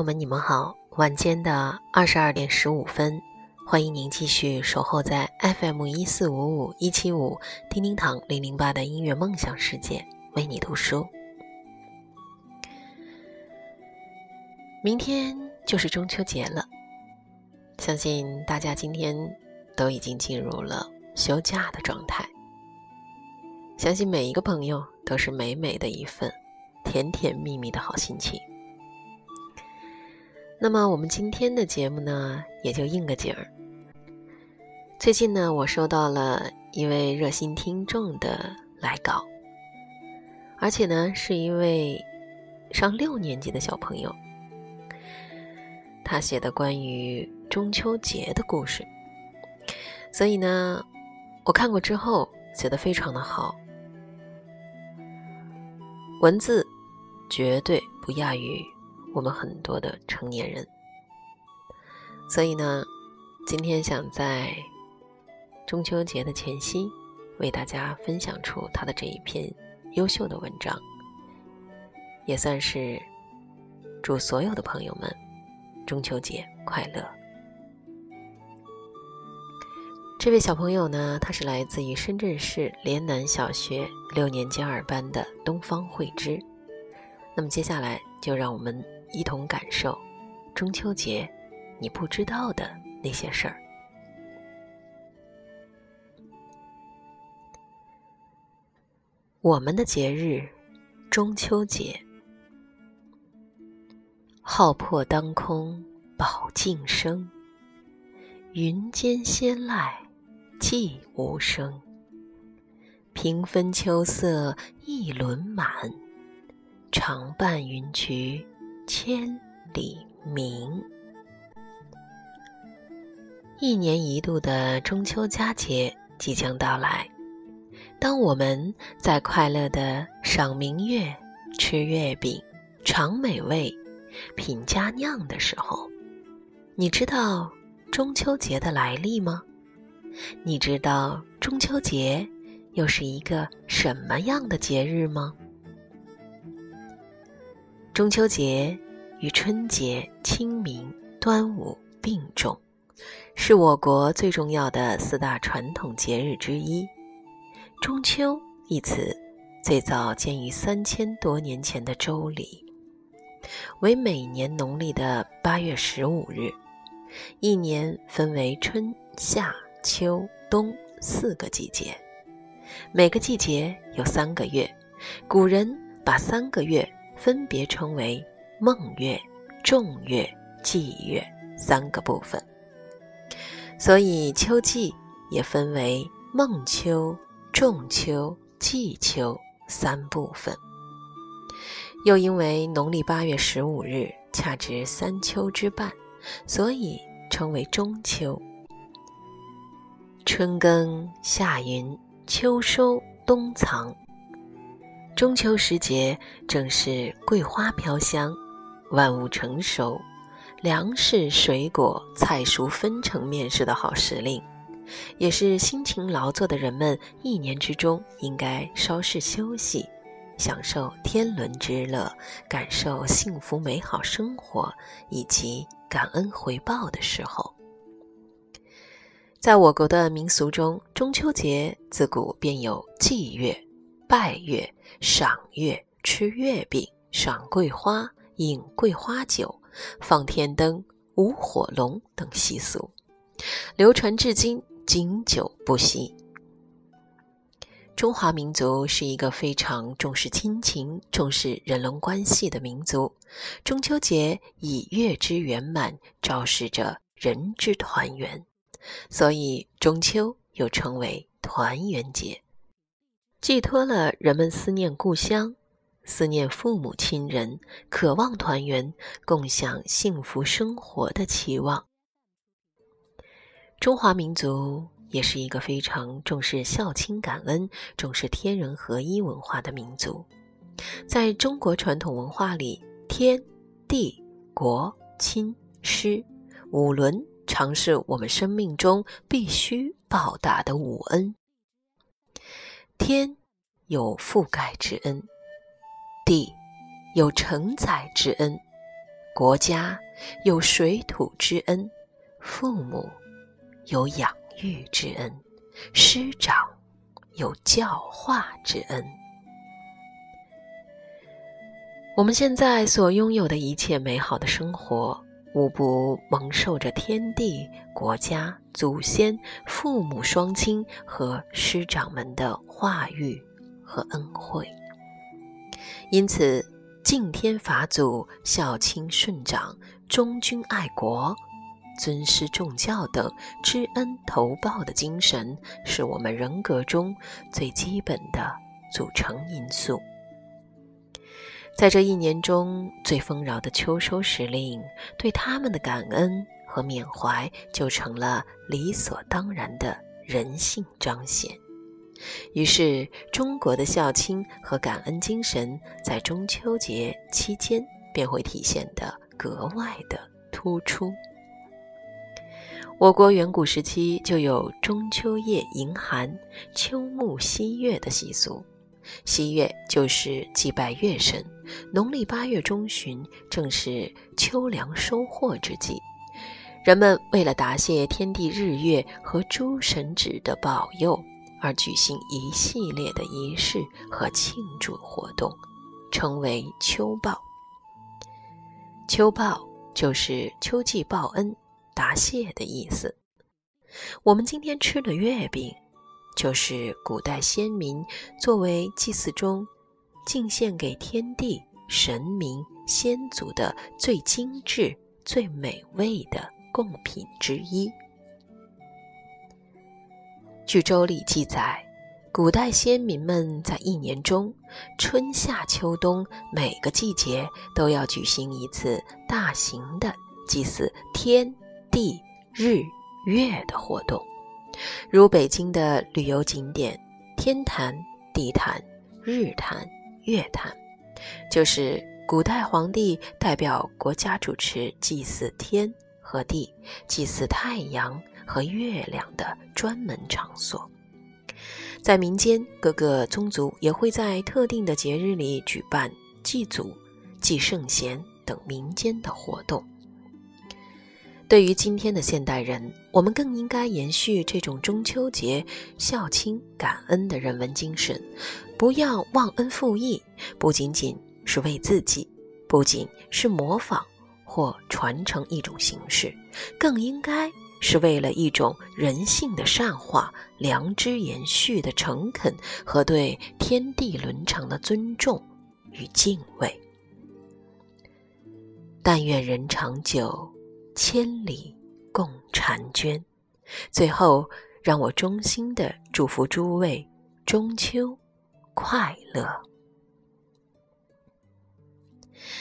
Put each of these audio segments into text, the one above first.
朋友们，你们好，晚间的二十二点十五分，欢迎您继续守候在 FM 一四五五一七五叮叮堂零零八的音乐梦想世界，为你读书。明天就是中秋节了，相信大家今天都已经进入了休假的状态，相信每一个朋友都是美美的一份甜甜蜜蜜的好心情。那么我们今天的节目呢，也就应个景儿。最近呢，我收到了一位热心听众的来稿，而且呢，是一位上六年级的小朋友，他写的关于中秋节的故事。所以呢，我看过之后，写的非常的好，文字绝对不亚于。我们很多的成年人，所以呢，今天想在中秋节的前夕，为大家分享出他的这一篇优秀的文章，也算是祝所有的朋友们中秋节快乐。这位小朋友呢，他是来自于深圳市莲南小学六年级二班的东方慧芝。那么接下来就让我们。一同感受中秋节你不知道的那些事儿。我们的节日中秋节，浩破当空宝镜生，云间仙籁寂无声。平分秋色一轮满，长伴云衢。千里明，一年一度的中秋佳节即将到来。当我们在快乐的赏明月、吃月饼、尝美味、品佳酿的时候，你知道中秋节的来历吗？你知道中秋节又是一个什么样的节日吗？中秋节与春节、清明、端午并重，是我国最重要的四大传统节日之一。中秋一词最早见于三千多年前的《周礼》，为每年农历的八月十五日。一年分为春夏秋冬四个季节，每个季节有三个月。古人把三个月。分别称为孟月、仲月、季月三个部分，所以秋季也分为孟秋、仲秋、季秋三部分。又因为农历八月十五日恰值三秋之半，所以称为中秋。春耕夏耘，秋收冬藏。中秋时节，正是桂花飘香、万物成熟、粮食、水果、菜蔬分呈面世的好时令，也是辛勤劳作的人们一年之中应该稍事休息、享受天伦之乐、感受幸福美好生活以及感恩回报的时候。在我国的民俗中，中秋节自古便有祭月、拜月。赏月、吃月饼、赏桂花、饮桂花酒、放天灯、舞火龙等习俗，流传至今，经久不息。中华民族是一个非常重视亲情、重视人伦关系的民族。中秋节以月之圆满，昭示着人之团圆，所以中秋又称为团圆节。寄托了人们思念故乡、思念父母亲人、渴望团圆、共享幸福生活的期望。中华民族也是一个非常重视孝亲感恩、重视天人合一文化的民族。在中国传统文化里，天、地、国、亲、师五伦常是我们生命中必须报答的五恩。天有覆盖之恩，地有承载之恩，国家有水土之恩，父母有养育之恩，师长有教化之恩。我们现在所拥有的一切美好的生活，无不蒙受着天地、国家、祖先、父母双亲和师长们的话语和恩惠。因此，敬天法祖、孝亲顺长、忠君爱国、尊师重教等知恩图报的精神，是我们人格中最基本的组成因素。在这一年中最丰饶的秋收时令，对他们的感恩和缅怀就成了理所当然的人性彰显。于是，中国的孝亲和感恩精神在中秋节期间便会体现得格外的突出。我国远古时期就有中秋夜迎寒、秋沐夕月的习俗。西月就是祭拜月神，农历八月中旬正是秋粮收获之际，人们为了答谢天地日月和诸神祇的保佑，而举行一系列的仪式和庆祝活动，称为秋报。秋报就是秋季报恩、答谢的意思。我们今天吃的月饼。就是古代先民作为祭祀中敬献给天地神明先祖的最精致、最美味的贡品之一。据《周礼》记载，古代先民们在一年中春夏秋冬每个季节都要举行一次大型的祭祀天地日月的活动。如北京的旅游景点天坛、地坛、日坛、月坛，就是古代皇帝代表国家主持祭祀天和地、祭祀太阳和月亮的专门场所。在民间，各个宗族也会在特定的节日里举办祭祖、祭圣贤等民间的活动。对于今天的现代人，我们更应该延续这种中秋节孝亲感恩的人文精神，不要忘恩负义。不仅仅是为自己，不仅是模仿或传承一种形式，更应该是为了一种人性的善化、良知延续的诚恳和对天地伦常的尊重与敬畏。但愿人长久。千里共婵娟。最后，让我衷心的祝福诸位中秋快乐。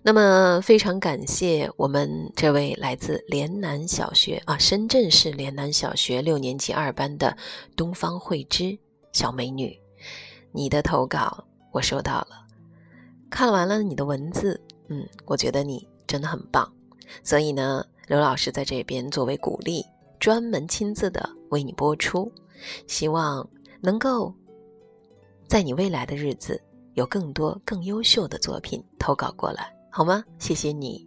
那么，非常感谢我们这位来自连南小学啊，深圳市连南小学六年级二班的东方慧芝小美女，你的投稿我收到了，看完了你的文字，嗯，我觉得你真的很棒，所以呢。刘老师在这边作为鼓励，专门亲自的为你播出，希望能够在你未来的日子有更多更优秀的作品投稿过来，好吗？谢谢你。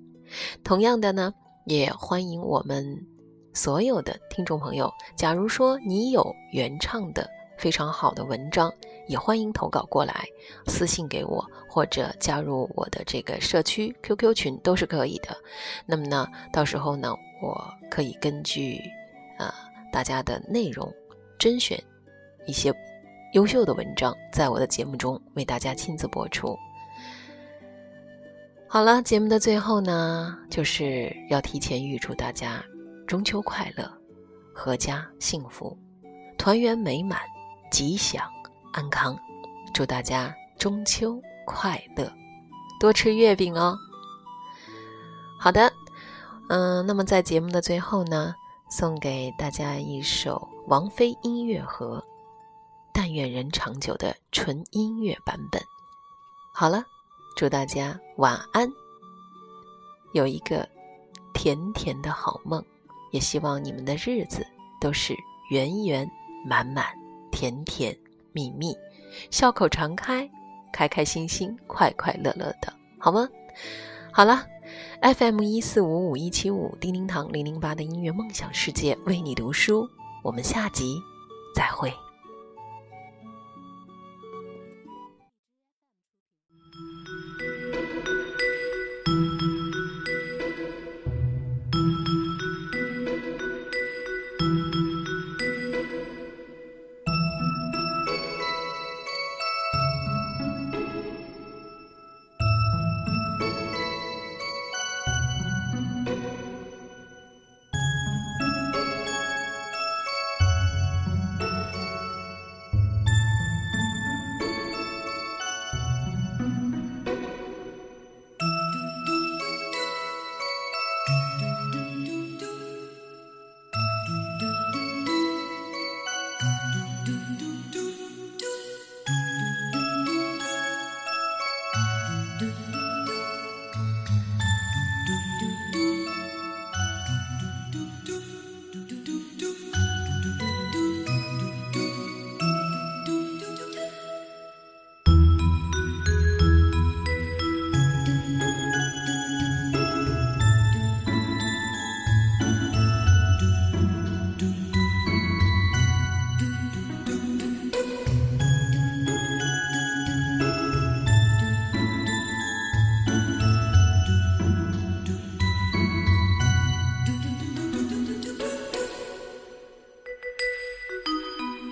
同样的呢，也欢迎我们所有的听众朋友，假如说你有原唱的非常好的文章。也欢迎投稿过来，私信给我，或者加入我的这个社区 QQ 群都是可以的。那么呢，到时候呢，我可以根据啊大家的内容，甄选一些优秀的文章，在我的节目中为大家亲自播出。好了，节目的最后呢，就是要提前预祝大家中秋快乐，阖家幸福，团圆美满，吉祥。安康，祝大家中秋快乐，多吃月饼哦。好的，嗯，那么在节目的最后呢，送给大家一首王菲音乐盒《但愿人长久》的纯音乐版本。好了，祝大家晚安，有一个甜甜的好梦，也希望你们的日子都是圆圆满满、甜甜。蜜蜜，笑口常开，开开心心，快快乐乐的，好吗？好了，FM 一四五五一七五，叮叮堂零零八的音乐梦想世界为你读书。我们下集再会。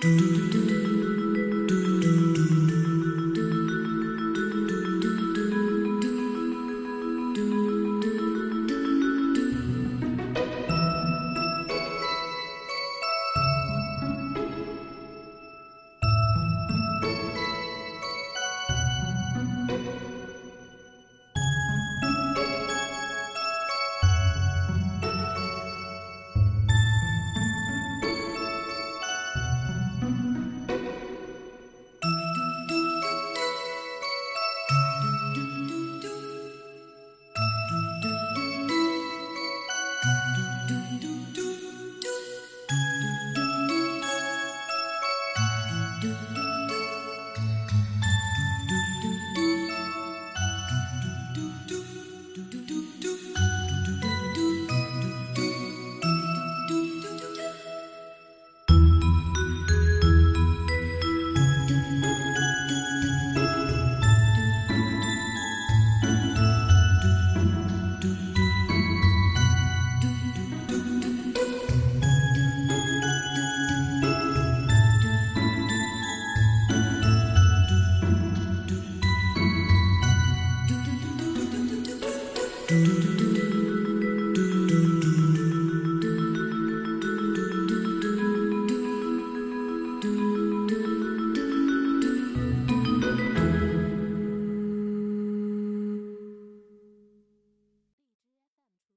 Do do do